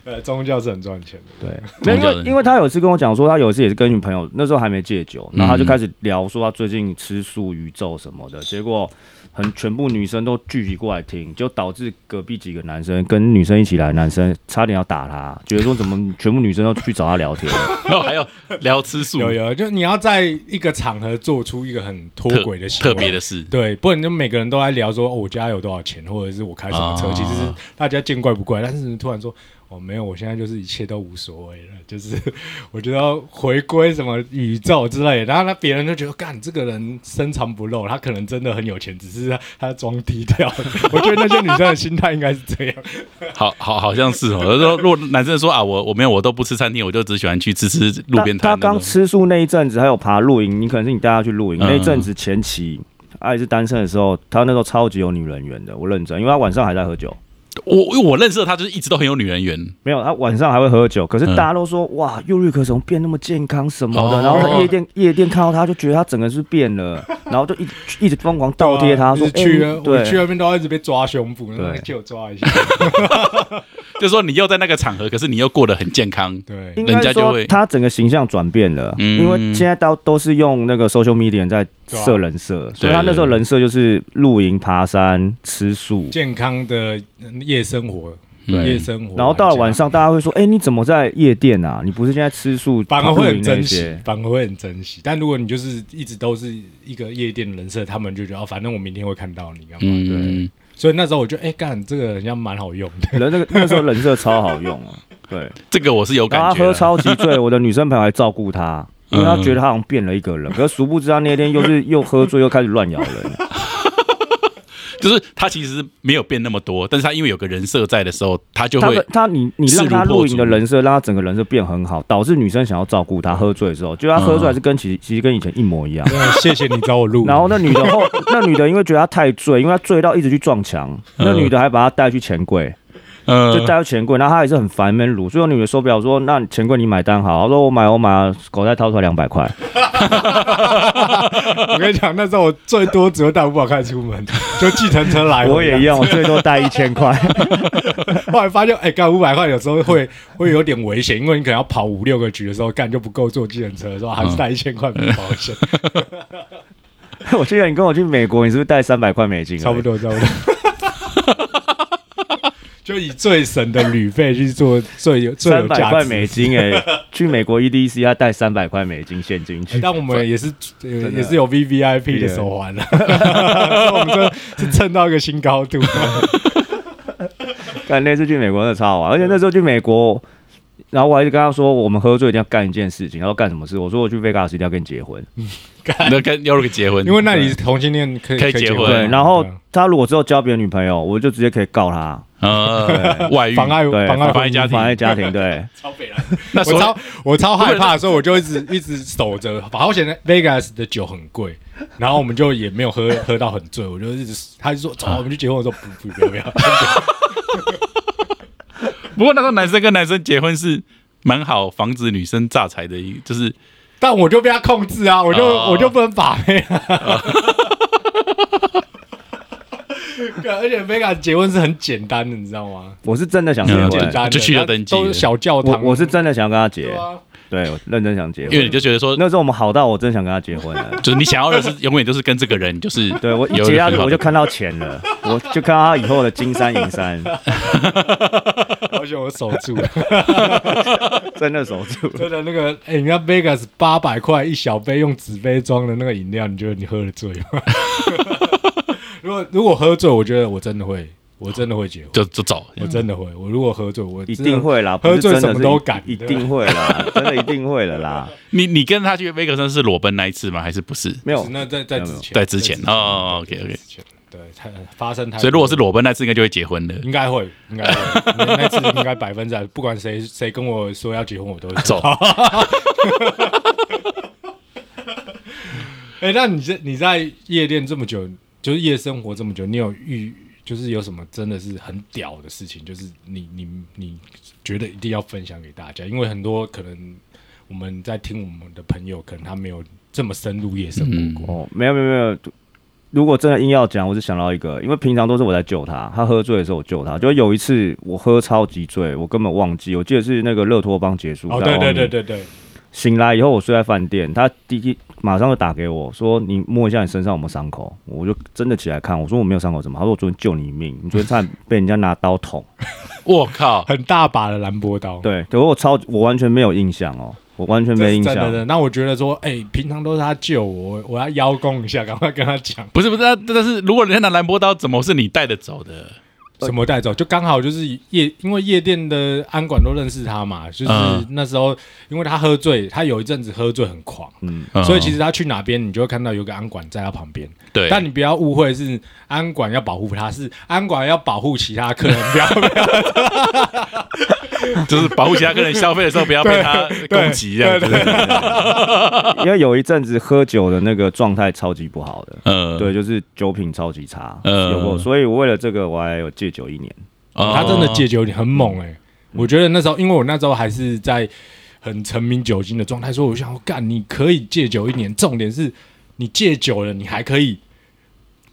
呃，宗教是很赚钱的。对，没有，因为因为他有一次跟我讲说，他有一次也是跟女朋友，那时候还没戒酒，然后他就开始聊说他最近吃素、宇宙什么的，结果很全部女生都聚集过来听，就导致隔壁几个男生跟女生一起来，男生差点要打他，觉得说怎么全部女生都去找他聊天，然 后还要聊吃素，有有，就你要在一个场合做出一个很脱轨的行为。特别的事。对，不然就每个人都在聊说、哦、我家有多少钱，或者是我开什么车，啊。其实是大家见怪不怪。但是突然说哦，没有，我现在就是一切都无所谓了，就是 我觉得回归什么宇宙之类的。然后那别人就觉得，干这个人深藏不露，他可能真的很有钱，只是他他装低调。我觉得那些女生的心态应该是这样。好好好像是哦。有时候如果男生说啊，我我没有，我都不吃餐厅，我就只喜欢去吃吃路边摊他刚。吃素那一阵子，还有爬露营，你可能是你带他去露营、嗯那一阵子前期。他也是单身的时候，他那时候超级有女人缘的，我认真，因为他晚上还在喝酒。我因为我认识的他，就是一直都很有女人缘。没有，他晚上还会喝酒，可是嗯。大家都说、哇，尤瑞克怎么变那么健康什么的，哦。然后在夜店夜店看到他就觉得他整个是变了，然后就一直一直疯狂倒贴他说去哎了，我去对那边都要一直被抓胸部，然后对借我抓一下。就是说你又在那个场合，可是你又过得很健康。对，应该说人家就会他整个形象转变了，嗯因为现在都都是用那个 social media 在设人设，所以他那时候人设就是露营、爬山、吃素。健康的嗯夜生活，对夜生活。然后到了晚，上，大家会说：“哎、你怎么在夜店啊？你不是现在吃素、反而会很珍惜，反而会很珍惜。但如果你就是一直都是一个夜店的人设，他们就觉得哦，反正我明天会看到你干嘛？嗯，所以那时候我就哎，干这个人家蛮好用的。人那个那时候人设超好用啊。对，这个我是有感觉他喝。超级醉，我的女生朋友还照顾他，因为他觉得他好像变了一个人。可是殊不知他那天又是又喝醉又开始乱咬人。就是他其实没有变那么多，但是他因为有个人设在的时候，他就会他他你你让他势如破露营的人设，让他整个人设变很好，导致女生想要照顾他。喝醉的时候，就他喝醉还是跟其其实跟以前一模一样。谢谢你找我录。然后那女的后，那女的因为觉得他太醉，因为他醉到一直去撞墙，那女的还把他带去钱柜，就呃，带到钱柜，然后他也是很烦闷撸，最后女的受不了说：“那你钱柜你买单好。”他说：“我买我买啊，口袋掏出来两百块。我跟你讲，那时候我最多只会带五百块出门，就计程车来。我也一样，我最多带一千块。后来发现，哎、干五百块有时候会会有点危险，因为你可能要跑五六个局的时候，干就不够坐计程车的时候，还是带一千块比较保险，我记得你跟我去美国，你是不是带三百块美金？差不。多差不多。就以最省的旅费去做最有最有三百价值块美金哎、去美国 EDC 要带三百块美金现金去，欸但我们也是也的。也是有 V V I P 的手环了，我们这是蹭到一个新高度。干那次去美国真的超好玩，而且那时候去美国，然后我还是跟他说，我们喝醉一定要干一件事情。他说干什么事？我说我去 Vegas 一定要跟你结婚。那跟要个结婚，因为那里同性恋可以可以结婚对，然后他如果之后交别的女朋友，我就直接可以告他，呃 外遇妨碍对，妨碍妨碍家庭妨碍家庭，对。超北蓝。那所以我超我超害怕的时候，我就一直一直守着。好险，Vegas 的酒很贵，然后我们就也没有喝喝到很醉，我就一直他就说走，我们去结婚。我说不不不要不要，不过那时候男生跟男生结婚是蛮好防止女生榨财的一，就是但我就被他控制啊，我就哦我就不能把妹啊。对而且 Vegas 结婚是很简单的，你知道吗？我是真的想结嗯婚，简单的，就去了登记都是小教我堂。我是真的想跟他结对，啊，对，我认真想结婚因为。你就觉得说，那时候我们好到我真的想跟他结婚了。就是你想要的是永远就是跟这个人，就是 对我一有结下我就看到钱了，我就看到他以后的金山银山，而且我守住了。真的守住。真的那个，哎、人家 Vegas 八百块一小杯用纸杯装的那个饮料，你觉得你喝了醉吗？如果如果喝醉，我觉得我真的会，我我真的会结婚，就就走。我真的会。我如果喝醉，我一定会啦，喝醉什么都敢一定会啦，真的一定会的啦。你你跟他去 Vegas 是裸奔那一次吗？还是不是？没有，那在在之前，在之前哦之前对，太发生太，所以如果是裸奔那次，应该就会结婚的。应该会，应该会，那那次应该百分之百，不管谁谁跟我说要结婚，我都会走。哎、那你在你在夜店这么久，就是夜生活这么久，你有遇就是有什么真的是很屌的事情，就是你你你觉得一定要分享给大家，因为很多可能我们在听我们的朋友，可能他没有这么深入夜生活过。哦，没有没有没有。如果真的硬要讲，我就想到一个，因为平常都是我在救他，他喝醉的时候我救他。就有一次我喝超级醉，我根本忘记，我记得是那个乐托邦结束。哦，对对对对对，醒来以后，我睡在饭店，他第一马上就打给我说：“你摸一下你身上有没有伤口？”我就真的起来看，我说：“我没有伤口，怎么？”他说：“我昨天救你一命，你昨天差点被人家拿刀捅。我靠！很大把的兰波刀。对，可是我超我完全没有印象哦，我完全这没印象。是真的的。那我觉得说，哎、平常都是他救我，我要邀功一下，赶快跟他讲。不是不是，但但是如果人家拿兰博刀，怎么是你带的走的？什么带走？就刚好就是夜，因为夜店的安管都认识他嘛，就是嗯那时候，因为他喝醉，他有一阵子喝醉很狂，所以其实他去哪边，你就会看到有个安管在他旁边。对，但你不要误会，是安管要保护他，是安管要保护其他客人，不要不要 就是保护其他客人消费的时候不要被他攻击这样子。因为有一阵子喝酒的那个状态超级不好的，嗯，对，就是酒品超级差，嗯有过，所以我为了这个我还有戒酒一年。哦，他真的戒酒很猛哎、我觉得那时候，因为我那时候还是在很沉迷酒精的状态，所以我想说，干，你可以戒酒一年，重点是你戒酒了，你还可以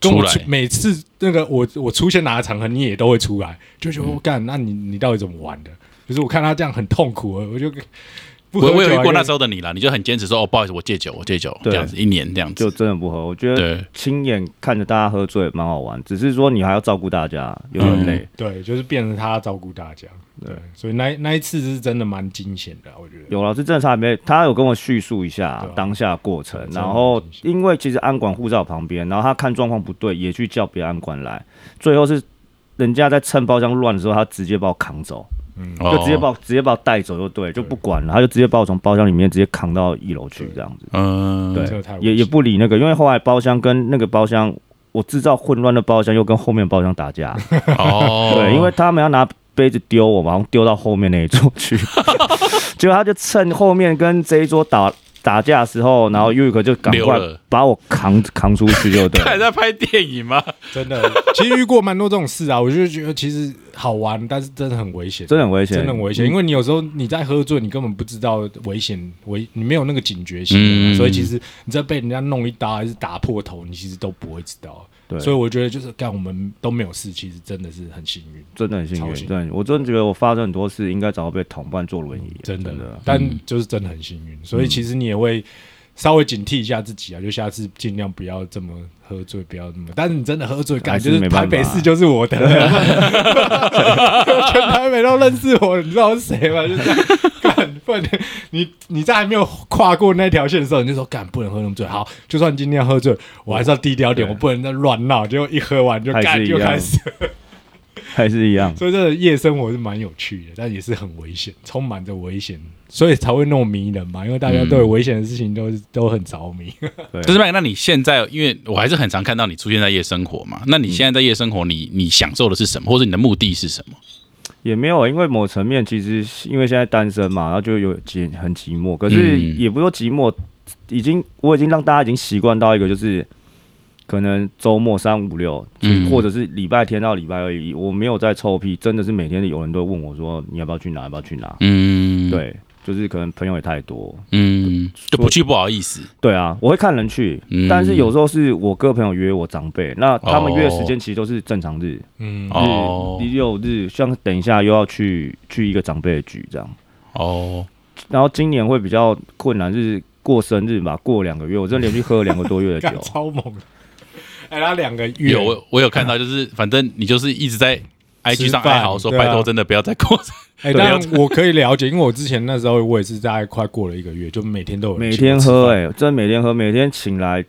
跟我每次那个我我出现哪个场合，你也都会出来，就觉得我干，那你你到底怎么玩的？就是我看他这样很痛苦，我就不喝我我有遇过那时候的你啦，你就很坚持说哦，不好意思，我戒酒，我戒酒，对这样子一年这样子就。真的不喝，我觉得对，亲眼看着大家喝醉蛮好玩，只是说你还要照顾大家，有点累。对，就是变成他照顾大家，对，所以那那一次是真的蛮惊险的，我觉得。有了，是真的差没？他有跟我叙述一下当下过程，然后因为其实安管护照旁边，然后他看状况不对，也去叫别的安管来，最后是人家在趁包厢乱的时候，他直接把我扛走，嗯，哦就直接把我直接把我带走就对，就不管了，他就直接把我从包厢里面直接扛到一楼去这样子，嗯，对。这个太危也也险不理那个，因为后来包厢跟那个包厢，我制造混乱的包厢又跟后面包厢打架，哦，对，因为他们要拿杯子丢我嘛，然后丢到后面那一桌去，结果他就趁后面跟这一桌打打架的时候，然后 Yuko 就赶快溜了。把我扛扛出去，就对 他。还在拍电影吗？真的，其实遇过蛮多这种事啊，我就觉得其实好玩，但是真的很危险，真的很危险，真的很危险，因为你有时候你在喝醉，你根本不知道危险危，你没有那个警觉性所以其实你在被人家弄一刀还是打破头，你其实都不会知道。对，所以我觉得就是干我们都没有事，其实真的是很幸运，真的很幸运，我真的觉得我发生很多事，应该早就被同伴坐轮椅，真的。真的。但就是真的很幸运，所以其实你也会稍微警惕一下自己啊，就下次尽量不要这么喝醉，不要那么。但是你真的喝醉，感觉就是台北市就是我的，全台北都认识我，你知道是谁吗？就这样，干不然你你在还没有跨过那条线的时候，你就说干不能喝那么醉。好，就算今天要喝醉，我还是要低调点，我不能再乱闹。结果一喝完就干就开始，还是一样，所以这个夜生活是蛮有趣的，但也是很危险，充满着危险，所以才会那么迷人嘛。因为大家对危险的事情都是都很着迷。对就是麦，那你现在，因为我还是很常看到你出现在夜生活嘛，那你现在在夜生活，你你享受的是什么，或者你的目的是什么？也没有，因为某层面其实因为现在单身嘛，然后就有寂很寂寞，可是嗯。也不说寂寞，已经我已经让大家已经习惯到一个就是。可能周末三五六，嗯。或者是礼拜天到礼拜二一，我没有在臭屁，真的是每天有人都问我说你要不要去哪，要不要去哪？嗯，，对，就是可能朋友也太多，嗯，就不去不好意思，对啊，我会看人去，嗯。但是有时候是我哥朋友约我长辈，那他们约的时间哦其实都是正常日，嗯，哦。日六日，像等一下又要去去一个长辈的局这样，哦，然后今年会比较困难，就是过生日吧，过两个月，我真的连续喝了两个多月的酒，超猛。的。哎，他两个月。有我我有看到，就是反正你就是一直在 IG 上哀嚎说，啊拜托，真的不要再过。哎，对但我可以了解，因为我之前那时候我也是大概快过了一个月，就每天都有每天喝、欸，哎，真的每天喝，每天醒来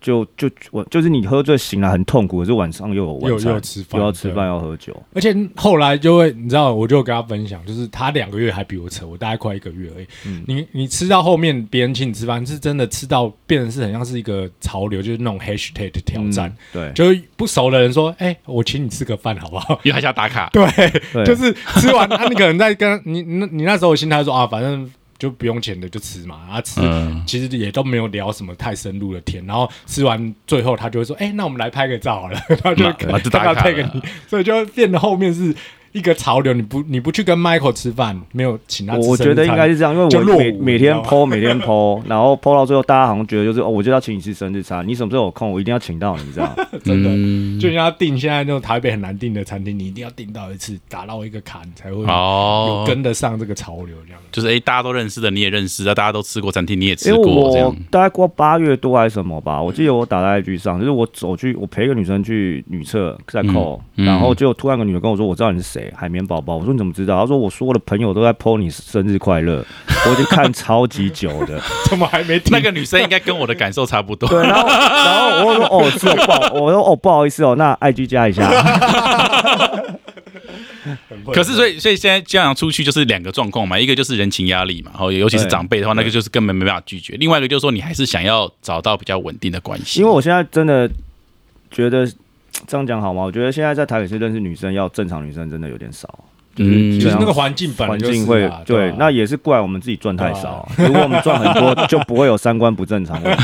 就就我就是你喝醉醒来很痛苦，可是晚上又有晚又餐，又要吃饭又要吃饭，要喝酒。而且后来就会，你知道，我就跟他分享，就是他两个月还比我扯，我大概快一个月而已。嗯你你吃到后面，别人请你吃饭，是真的吃到变成是很像是一个潮流，就是那种 hashtag 的挑战，嗯对就是不熟的人说，哎、我请你吃个饭好不好？因为他想打卡。对，对，就是吃完，他、你可能在跟你你你那时候的心态说啊，反正就不用钱的就吃嘛，然后吃。嗯，其实也都没有聊什么太深入的天，然后吃完最后他就会说：“哎、那我们来拍个照好了。”他就他要卡 take 了你，所以就变得后面是一个潮流。你不你不去跟 Michael 吃饭，没有请他吃我我觉得应该是是这样，因为我每每天 PO 每天 PO，然后 PO 到最后，大家好像觉得就是哦，我就要请你吃生日餐，你什么时候有空，我一定要请到你这样。真的。嗯就人家订现在那种台北很难订的餐厅，你一定要订到一次，打到一个卡，你才会有哦，跟得上这个潮流。这样就是哎、大家都认识的，你也认识啊，大家都吃过餐厅，你也吃过，这我样。大概过八月多还是什么吧，我记得我打在 IG 上，就是我走去我陪一个女生去女厕在扣，嗯然后就突然个女的跟我说，我知道你是谁，海绵宝宝。我说你怎么知道？他说我说我的朋友都在 PO 你生日快乐，我已经看超级久的。怎么还没听？那个女生应该跟我的感受差不多。对，然后 然后我说哦是哦不好，我说哦不好意思哦，那 IG 加一下。可是，所以，所以现在这样出去就是两个状况嘛，一个就是人情压力嘛，然后尤其是长辈的话，那个就是根本没办法拒绝；另外一个就是说，你还是想要找到比较稳定的关系。因为我现在真的觉得这样讲好吗？我觉得现在在台北市认识女生要正常女生真的有点少，嗯。就是那个环境本来就是环境会对那也是怪我们自己赚太少。如果我们赚很多，就不会有三观不正常。的，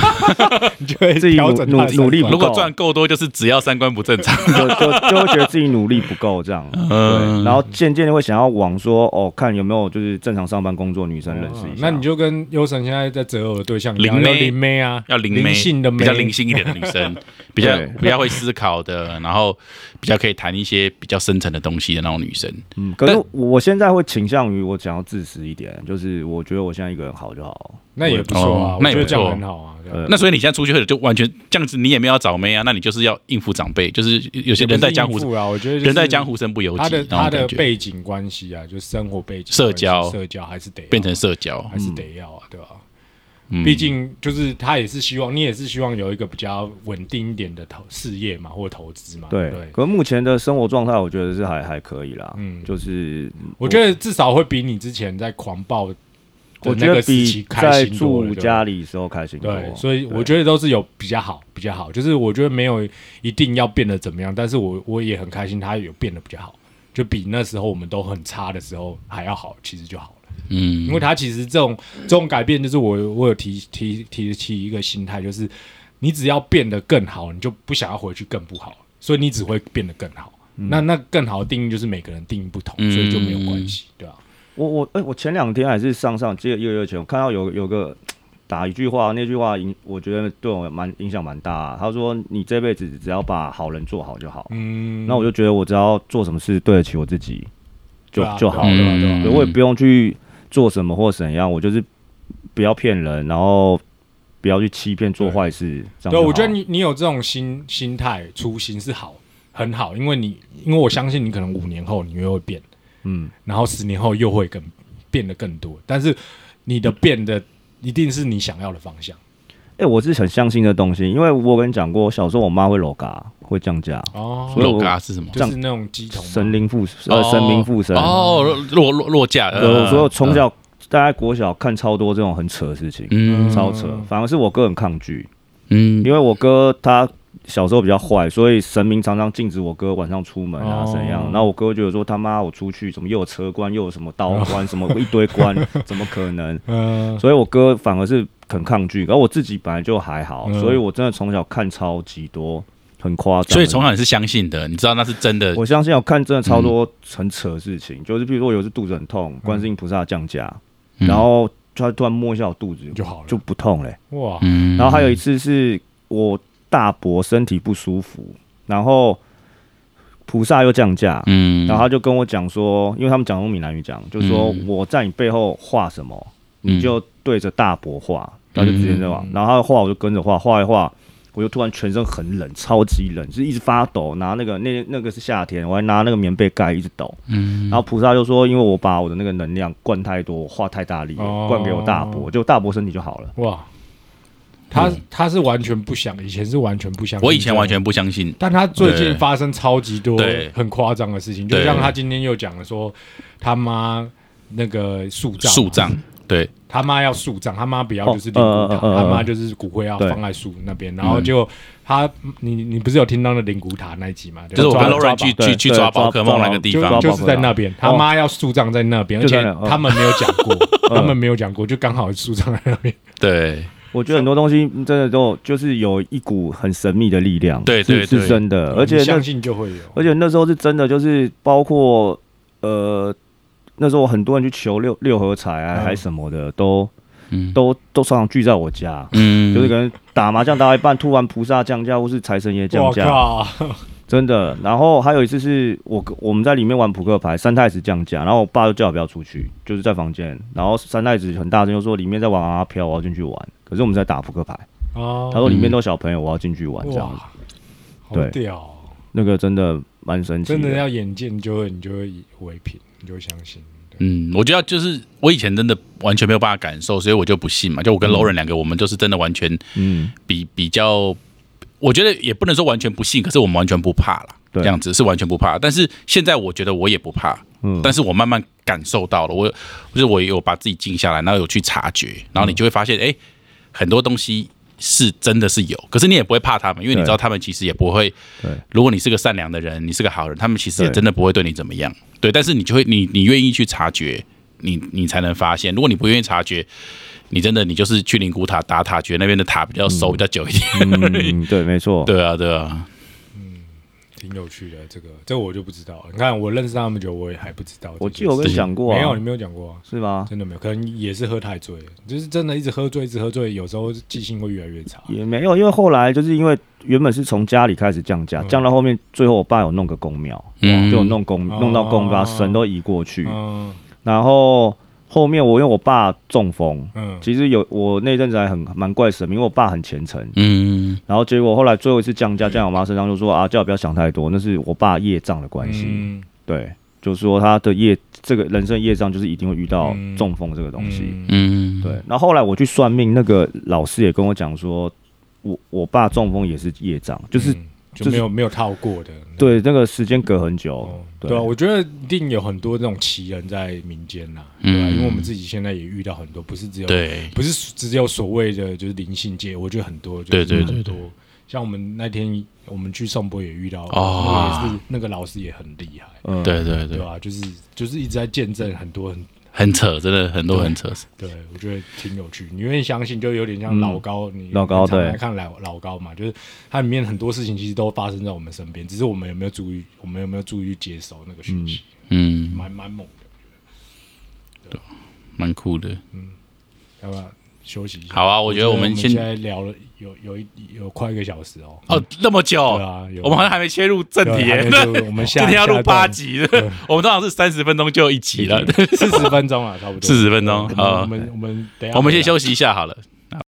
你就会自己调努努力不够。如果赚够多，就是只要三观不正常。就就就会觉得自己努力不够这样。嗯。对，然后渐渐的会想要往说哦，看有没有就是正常上班工作女生认识一下。哦那你就跟优神现在在择偶的对象一样，灵妹妹啊，要灵妹，性的，比较灵性一点的女生，比较比较会思考的，然后比较可以谈一些比较深层的东西的那种女生。嗯，可是我现在会倾向于我想要自私一点，就是我觉得我现在一个人好就好。那也不错啊哦，那也我觉得这样不错很好啊。那所以你现在出去就完全这样子，你也没有要找妹啊，那你就是要应付长辈，就是有些人在江湖啊，我觉得人在江湖身不由己他的他的背景关系啊，就是生活背景、社交社交还是得要变成社交。还是得要啊，对吧？嗯毕竟就是他也是希望你也是希望有一个比较稳定一点的投事业嘛，或投资嘛，对，对。可是目前的生活状态，我觉得是还还可以啦。嗯就是我觉得至少会比你之前在狂暴的我那个时觉得比期开在心多了住家里时候开心多。对，所以我觉得都是有比较好，比较好。就是我觉得没有一定要变得怎么样，但是我我也很开心，他有变得比较好，就比那时候我们都很差的时候还要好，其实就好了。嗯。因为他其实这种这种改变，就是我我有提提提起一个心态，就是你只要变得更好，你就不想要回去更不好，所以你只会变得更好。那那更好的定义就是每个人定义不同，嗯。所以就没有关系，对吧、我我哎、我前两天还是上上这个一个月前，我看到有有个打一句话，那句话影我觉得对我蛮影响蛮大、他说：“你这辈子只要把好人做好就好。嗯，那我就觉得我只要做什么事对得起我自己就、啊就好对啊了，对啊对我也不用去做什么或怎样，我就是不要骗人，然后不要去欺骗做坏事。对，我觉得你你有这种心心态初心是好，很好，因为你因为我相信你可能五年后你又会变，嗯，然后十年后又会更变得更多，但是你的变的一定是你想要的方向哎、我是很相信这东西，因为我跟你讲过，小时候我妈会裸嘎，会降价，哦所以我肉嘎是什么？就是那种鸡同神灵附呃神明附身。哦，落落落架。对，呃所以我从小大概国小看超多这种很扯的事情，嗯超扯。反而是我哥很抗拒，嗯因为我哥他小时候比较坏，所以神明常常禁止我哥晚上出门啊哦怎样。然后我哥觉得说他妈我出去怎么又有车关又有什么刀关 什么一堆关，怎么可能？嗯所以我哥反而是很抗拒，而我自己本来就还好，嗯所以我真的从小看超级多，很夸张。所以从小你是相信的，你知道那是真的。我相信我看真的超多很扯的事情，就是比如说有一次肚子很痛，观世音菩萨降价，嗯然后他突然摸一下我肚子就好了就不痛嘞、哇，嗯然后还有一次是我大伯身体不舒服，然后菩萨又降价，嗯然后他就跟我讲说，因为他们讲用闽南语讲，就是说嗯我在你背后画什么，嗯你就对着大伯画，他就直接这样画嗯，然后他画我就跟着画，画一画。我就突然全身很冷，超级冷，就是一直发抖。拿那个那那个是夏天，我还拿那个棉被盖，一直抖。嗯然后菩萨就说，因为我把我的那个能量灌太多，画太大力了，哦灌给我大伯，就大伯身体就好了。哇，他他是完全不想，以前是完全不相信。我以前完全，不相信。但他最近发生超级多对很夸张的事情，就像他今天又讲了说，他妈那个树葬，树葬，对。他妈要树葬，他妈不要就是灵骨塔，哦呃呃呃他妈就是骨灰要放在树那边，然后就他你你不是有听到那灵骨塔那一集吗？就是我跟去去去抓宝可梦那个地方，就就是在那边，他妈要树葬在那边，而且他们没有讲过，他们没有讲过，就刚好树葬在那边。对。我觉得很多东西真的都就是有一股很神秘的力量，对对对是是真的，而且相信就会有，而且那时候是真的，就是包括呃那时候很多人去求六六合彩啊，嗯。还什么的，都嗯。都都常常聚在我家，嗯，就是可能打麻将打到一半，突然菩萨降价或是财神爷降我价，靠，真的。然后还有一次是我我们在里面玩扑克牌，三太子降价，然后我爸就叫我不要出去，就是在房间，然后三太子很大声就说里面在玩阿飘，我要进去玩。可是我们在打扑克牌，哦。他说里面都小朋友，我要进去玩这样。子。对。那个真的蛮神奇真的要眼见就会，你就会为凭，你就会相信。嗯，我觉得就是我以前真的完全没有办法感受，所以我就不信嘛。就我跟嗯 Lauren 两个，我们就是真的完全嗯，比比较，我觉得也不能说完全不信，可是我们完全不怕啦。对这样子是完全不怕。但是现在我觉得我也不怕，嗯但是我慢慢感受到了，我就是我有把自己静下来，然后有去察觉，然后你就会发现，哎、很多东西是真的是有，可是你也不会怕他们，因为你知道他们其实也不会。对，如果你是个善良的人，你是个好人，他们其实也真的不会对你怎么样。对，但是你就会，你你愿意去察觉，你你才能发现。如果你不愿意察觉，你真的你就是去灵谷塔打塔，觉得那边的塔比较熟、比较久一点。嗯，对，没错，对啊，对啊，挺有趣的，这个这个我就不知道了。你看我认识他们久，我也还不知道。我记得我跟你讲过、啊，没有，你没有讲过啊，是吗？真的没有，可能也是喝太醉了，就是真的一直喝醉，一直喝醉，有时候记性会越来越差。也没有，因为后来就是因为原本是从家里开始降价，嗯降到后面，最后我爸有弄个公庙，嗯就有弄公哦弄到公，把神都移过去，嗯然后后面我因为我爸中风，嗯，其实有我那阵子还很蛮怪神明，因为我爸很虔诚，嗯。然后结果后来最后一次降价降到我妈身上，就说啊叫我不要想太多，那是我爸业障的关系，嗯。对，就是说他的业这个人生业障就是一定会遇到嗯。中风这个东西，嗯。嗯，对，然后后来我去算命，那个老师也跟我讲说，我我爸中风也是业障，就是、嗯就没有没有套过的。对那个时间隔很久，哦，对对啊，我觉得一定有很多这种奇人在民间呐，对吧？嗯因为我们自己现在也遇到很多，不是只有对，不是只有所谓的就是灵性界，我觉得很多，就是对对对很多。像我们那天我们去颂钵也遇到，哦那个也是那个老师也很厉害，嗯，对对对，对吧？就是就是一直在见证很多很，很扯，真的很多很扯。对我觉得挺有趣。你愿意相信，就有点像嗯老高，你老高对来看老老高嘛，就是它里面很多事情其实都发生在我们身边，只是我们有没有注意，我们有没有注意去接收那个讯息，嗯，蛮蛮猛的。对蛮酷的。嗯要不要休息一下？好啊我觉得我们先现在聊了有有一有快一个小时哦。哦，那么久？对，啊，有。我们好像还没切入正题 我们下今天要录八集，集，我们通常是三十分钟就一集了。四十分钟啊，差不多。四十分钟对好。我们我们等一下我们先休息一下好了。